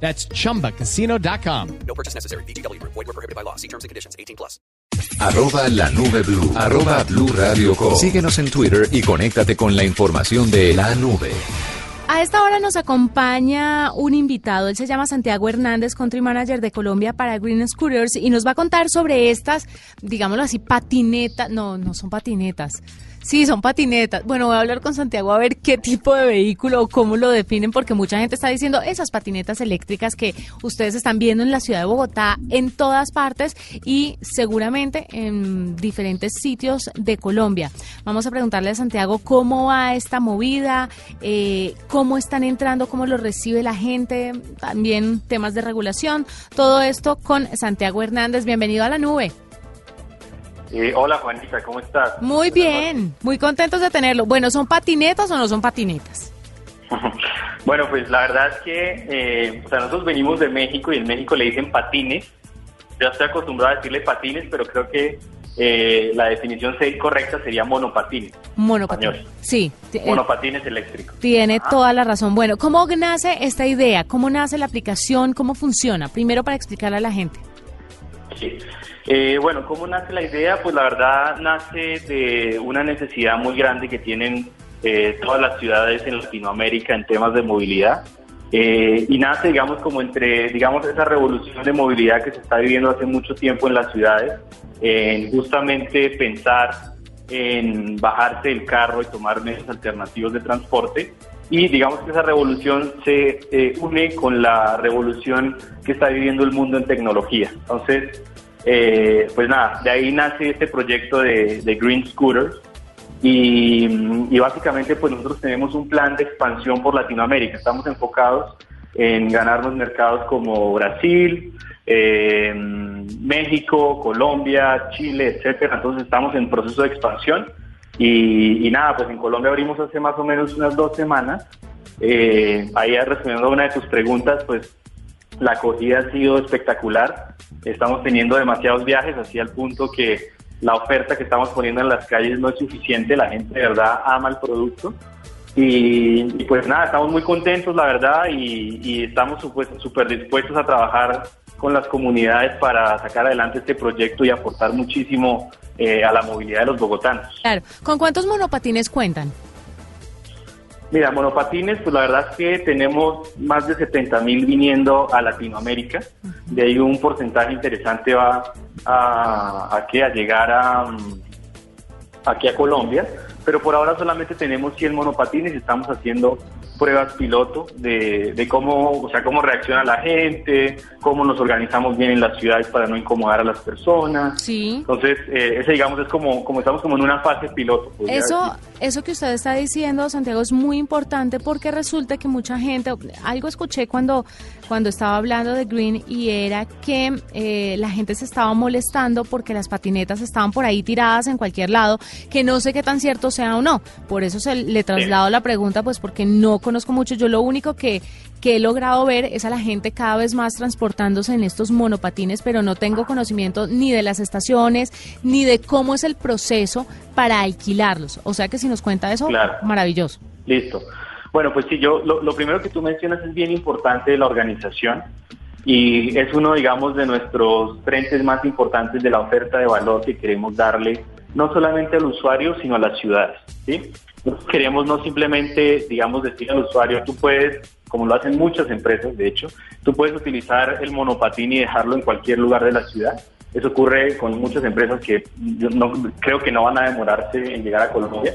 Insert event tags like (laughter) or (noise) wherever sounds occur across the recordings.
That's chumbacasino.com. No purchase necessary. BGW. Void were prohibited by law. See terms and conditions. 18 plus. Arroba la nube blue. Arroba blue radio com. Síguenos en Twitter y conéctate con la información de la nube. A esta hora nos acompaña un invitado, él se llama Santiago Hernández, Country Manager de Colombia para Green Scooters y nos va a contar sobre estas, digámoslo así, patinetas, no, no son patinetas, Sí, son patinetas. Bueno, voy a hablar con Santiago a ver qué tipo de vehículo o cómo lo definen, porque mucha gente está diciendo esas patinetas eléctricas que ustedes están viendo en la ciudad de Bogotá en todas partes y seguramente en diferentes sitios de Colombia. Vamos a preguntarle a Santiago cómo va esta movida, eh, cómo están entrando, cómo lo recibe la gente, también temas de regulación, todo esto con Santiago Hernández. Bienvenido a la nube. Eh, hola Juanita, ¿cómo estás? Muy bien, muy contentos de tenerlo. Bueno, ¿son patinetas o no son patinetas? (laughs) bueno, pues la verdad es que eh, o sea, nosotros venimos de México y en México le dicen patines. Yo estoy acostumbrado a decirle patines, pero creo que eh, la definición correcta sería monopatines. Monopatines. Sí. Monopatines eléctricos. Tiene toda la razón. Bueno, ¿cómo nace esta idea? ¿Cómo nace la aplicación? ¿Cómo funciona? Primero para explicarle a la gente. Sí. Eh, bueno, ¿cómo nace la idea? Pues la verdad nace de una necesidad muy grande que tienen eh, todas las ciudades en Latinoamérica en temas de movilidad. Eh, y nace, digamos, como entre, digamos, esa revolución de movilidad que se está viviendo hace mucho tiempo en las ciudades, en justamente pensar en bajarse del carro y tomar medios alternativos de transporte. Y digamos que esa revolución se une con la revolución que está viviendo el mundo en tecnología. Entonces, eh, pues nada, de ahí nace este proyecto de, Green Scooters y, básicamente pues nosotros tenemos un plan de expansión por Latinoamérica. Estamos enfocados en ganarnos mercados como Brasil, eh, México, Colombia, Chile, etcétera. Entonces estamos en proceso de expansión y, nada, pues en Colombia abrimos hace más o menos unas dos semanas. Eh, ahí respondiendo a una de tus preguntas, pues la acogida ha sido espectacular. Estamos teniendo demasiados viajes, así al punto que la oferta que estamos poniendo en las calles no es suficiente. La gente de verdad ama el producto. Y, pues nada, estamos muy contentos, la verdad, y, estamos súper dispuestos a trabajar con las comunidades para sacar adelante este proyecto y aportar muchísimo eh, a la movilidad de los bogotanos. Claro. ¿Con cuántos monopatines cuentan? Mira, monopatines, pues la verdad es que tenemos más de 70 mil viniendo a Latinoamérica. De ahí un porcentaje interesante va a, a, a llegar a, mm, aquí a Colombia. Pero por ahora solamente tenemos 100 monopatines y estamos haciendo pruebas piloto de, de, cómo, o sea, cómo reacciona la gente, cómo nos organizamos bien en las ciudades para no incomodar a las personas. Sí. Entonces, eh, ese digamos es como, como estamos como en una fase piloto. Eso, eso que usted está diciendo, Santiago, es muy importante porque resulta que mucha gente, algo escuché cuando, cuando estaba hablando de Green y era que eh, la gente se estaba molestando porque las patinetas estaban por ahí tiradas en cualquier lado, que no sé qué tan cierto sea o no. Por eso se le traslado la pregunta, pues porque no conozco mucho. Yo lo único que, que he logrado ver es a la gente cada vez más transportándose en estos monopatines, pero no tengo conocimiento ni de las estaciones, ni de cómo es el proceso para alquilarlos. O sea que si nos cuenta eso, maravilloso. Listo. Bueno, pues sí, yo lo, lo primero que tú mencionas es bien importante de la organización y es uno, digamos, de nuestros frentes más importantes de la oferta de valor que queremos darle no solamente al usuario, sino a las ciudades. ¿sí? queremos no simplemente, digamos, decir al usuario, tú puedes, como lo hacen muchas empresas, de hecho, tú puedes utilizar el monopatín y dejarlo en cualquier lugar de la ciudad. Eso ocurre con muchas empresas que yo no, creo que no van a demorarse en llegar a Colombia.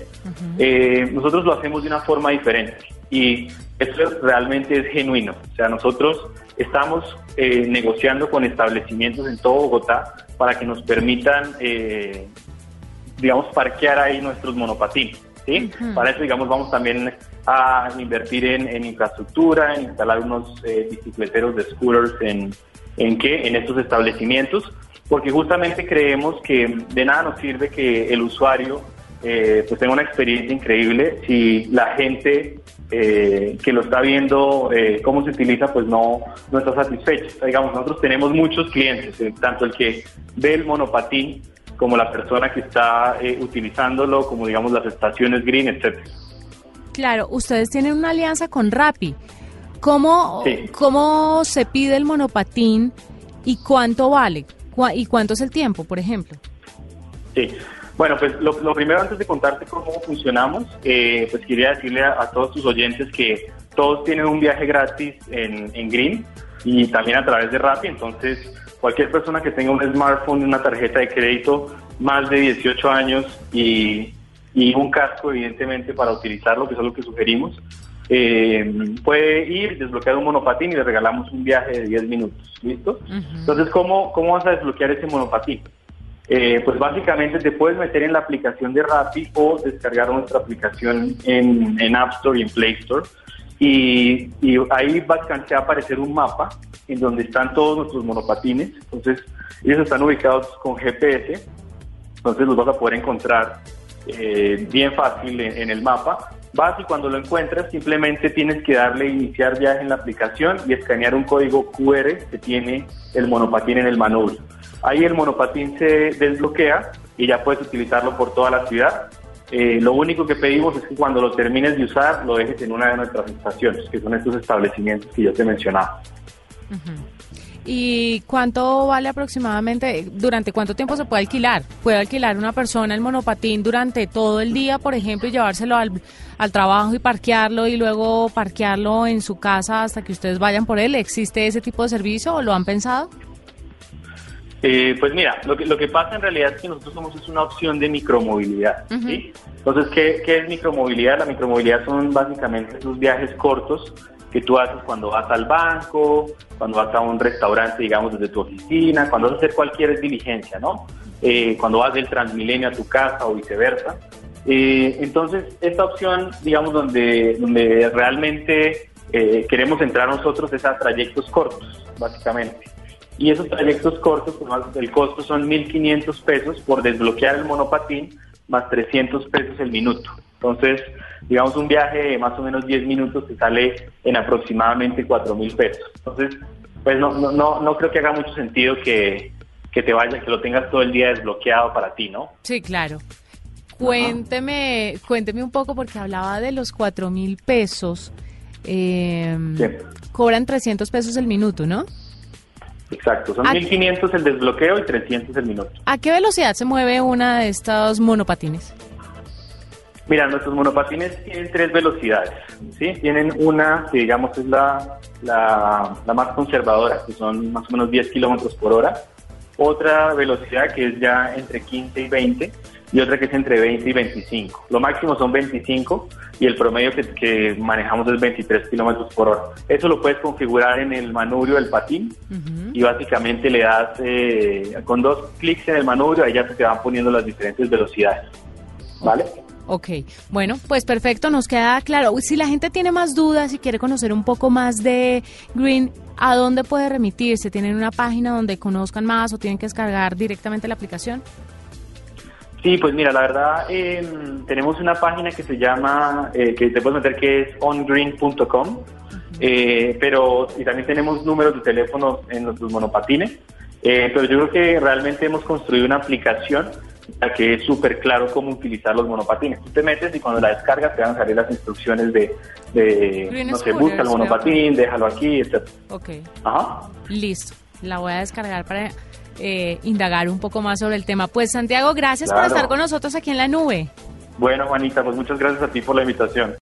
Eh, nosotros lo hacemos de una forma diferente y esto realmente es genuino. O sea, nosotros estamos eh, negociando con establecimientos en todo Bogotá para que nos permitan, eh, digamos, parquear ahí nuestros monopatines. ¿sí? Para eso, digamos, vamos también a invertir en, infraestructura, en instalar unos eh, bicicleteros de scooters en, en qué, en estos establecimientos. porque justamente creemos que de nada nos sirve que el usuario eh, pues tenga una experiencia increíble si la gente eh, que lo está viendo eh, cómo se utiliza pues no, no está satisfecha. Digamos, nosotros tenemos muchos clientes, eh, tanto el que ve el monopatín como la persona que está eh, utilizándolo, como digamos las estaciones green, etcétera. Claro, ustedes tienen una alianza con Rappi. ¿Cómo, Sí. ¿Cómo se pide el monopatín y cuánto vale? ¿Y cuánto es el tiempo, por ejemplo? Sí. Bueno, pues lo, lo primero antes de contarte cómo funcionamos, eh, pues quería decirle a, a todos tus oyentes que todos tienen un viaje gratis en, en Green y también a través de Rappi, entonces cualquier persona que tenga un smartphone, una tarjeta de crédito, más de 18 años y, y un casco evidentemente para utilizarlo, que es lo que sugerimos, eh, puede ir, desbloquear un monopatín y le regalamos un viaje de 10 minutos, ¿listo? Entonces, ¿cómo, ¿cómo vas a desbloquear ese monopatín? Eh, pues básicamente te puedes meter en la aplicación de Rappi o descargar nuestra aplicación en, en App Store y en Play Store. Y, y ahí va a aparecer un mapa en donde están todos nuestros monopatines. Entonces, ellos están ubicados con GPS. Entonces los vas a poder encontrar eh, bien fácil en, en el mapa. Vas y cuando lo encuentras simplemente tienes que darle iniciar viaje en la aplicación y escanear un código QR que tiene el monopatín en el manubrio. Ahí el monopatín se desbloquea y ya puedes utilizarlo por toda la ciudad. Eh, lo único que pedimos es que cuando lo termines de usar lo dejes en una de nuestras estaciones, que son estos establecimientos que yo te mencionaba. ¿Y cuánto vale aproximadamente? ¿Durante cuánto tiempo se puede alquilar? ¿Puede alquilar una persona el monopatín durante todo el día, por ejemplo, y llevárselo al, al trabajo y parquearlo y luego parquearlo en su casa hasta que ustedes vayan por él? ¿Existe ese tipo de servicio o lo han pensado? Eh, pues mira, lo que, lo que pasa en realidad es que nosotros somos es una opción de micromovilidad. ¿sí? Entonces, ¿qué, ¿qué es micromovilidad? La micromovilidad son básicamente esos viajes cortos que tú haces cuando vas al banco, cuando vas a un restaurante, digamos, desde tu oficina, cuando vas a hacer cualquier diligencia, ¿no? Eh, cuando vas del Transmilenio a tu casa o viceversa. Eh, entonces, esta opción, digamos, donde, donde realmente eh, queremos entrar nosotros es a trayectos cortos, básicamente. Y esos trayectos cortos, pues, el costo son 1.500 pesos por desbloquear el monopatín, más 300 pesos el minuto. Entonces, digamos, un viaje de más o menos 10 minutos te sale en aproximadamente 4.000 pesos. Entonces, pues no, no, no, no creo que haga mucho sentido que, que te vayas, que lo tengas todo el día desbloqueado para ti, ¿no? Sí, claro. Cuénteme, cuénteme un poco porque hablaba de los cuatro mil pesos. Eh, Sí. Cobran 300 pesos el minuto, ¿no? Exacto, son Ah. 1.500 el desbloqueo y 300 el minuto. ¿A qué velocidad se mueve una de estos monopatines? Mira, nuestros monopatines tienen tres velocidades, ¿sí? Tienen una que digamos es la, la, la más conservadora, que son más o menos 10 kilómetros por hora. Otra velocidad que es ya entre 15 y 20 y otra que es entre 20 y 25. Lo máximo son 25 y el promedio que, que manejamos es 23 kilómetros por hora. Eso lo puedes configurar en el manubrio del patín y básicamente le das eh, con dos clics en el manubrio, ahí ya se te van poniendo las diferentes velocidades. ¿Vale? Ok, bueno, pues perfecto, nos queda claro. Si la gente tiene más dudas y quiere conocer un poco más de Green, ¿a dónde puede remitirse? ¿Tienen una página donde conozcan más o tienen que descargar directamente la aplicación? Sí, pues mira, la verdad eh, tenemos una página que se llama, eh, que te puedes meter que es ongreen.com, eh, pero y también tenemos números de teléfonos en nuestros monopatines, eh, pero yo creo que realmente hemos construido una aplicación la que es súper claro cómo utilizar los monopatines. Tú te metes y cuando la descargas te van a salir las instrucciones de, de no sé, busca el monopatín, déjalo aquí, etc. Ok, Ajá. listo. La voy a descargar para eh, indagar un poco más sobre el tema. Pues Santiago, gracias por Claro. estar con nosotros aquí en la nube. Bueno, Juanita, pues muchas gracias a ti por la invitación.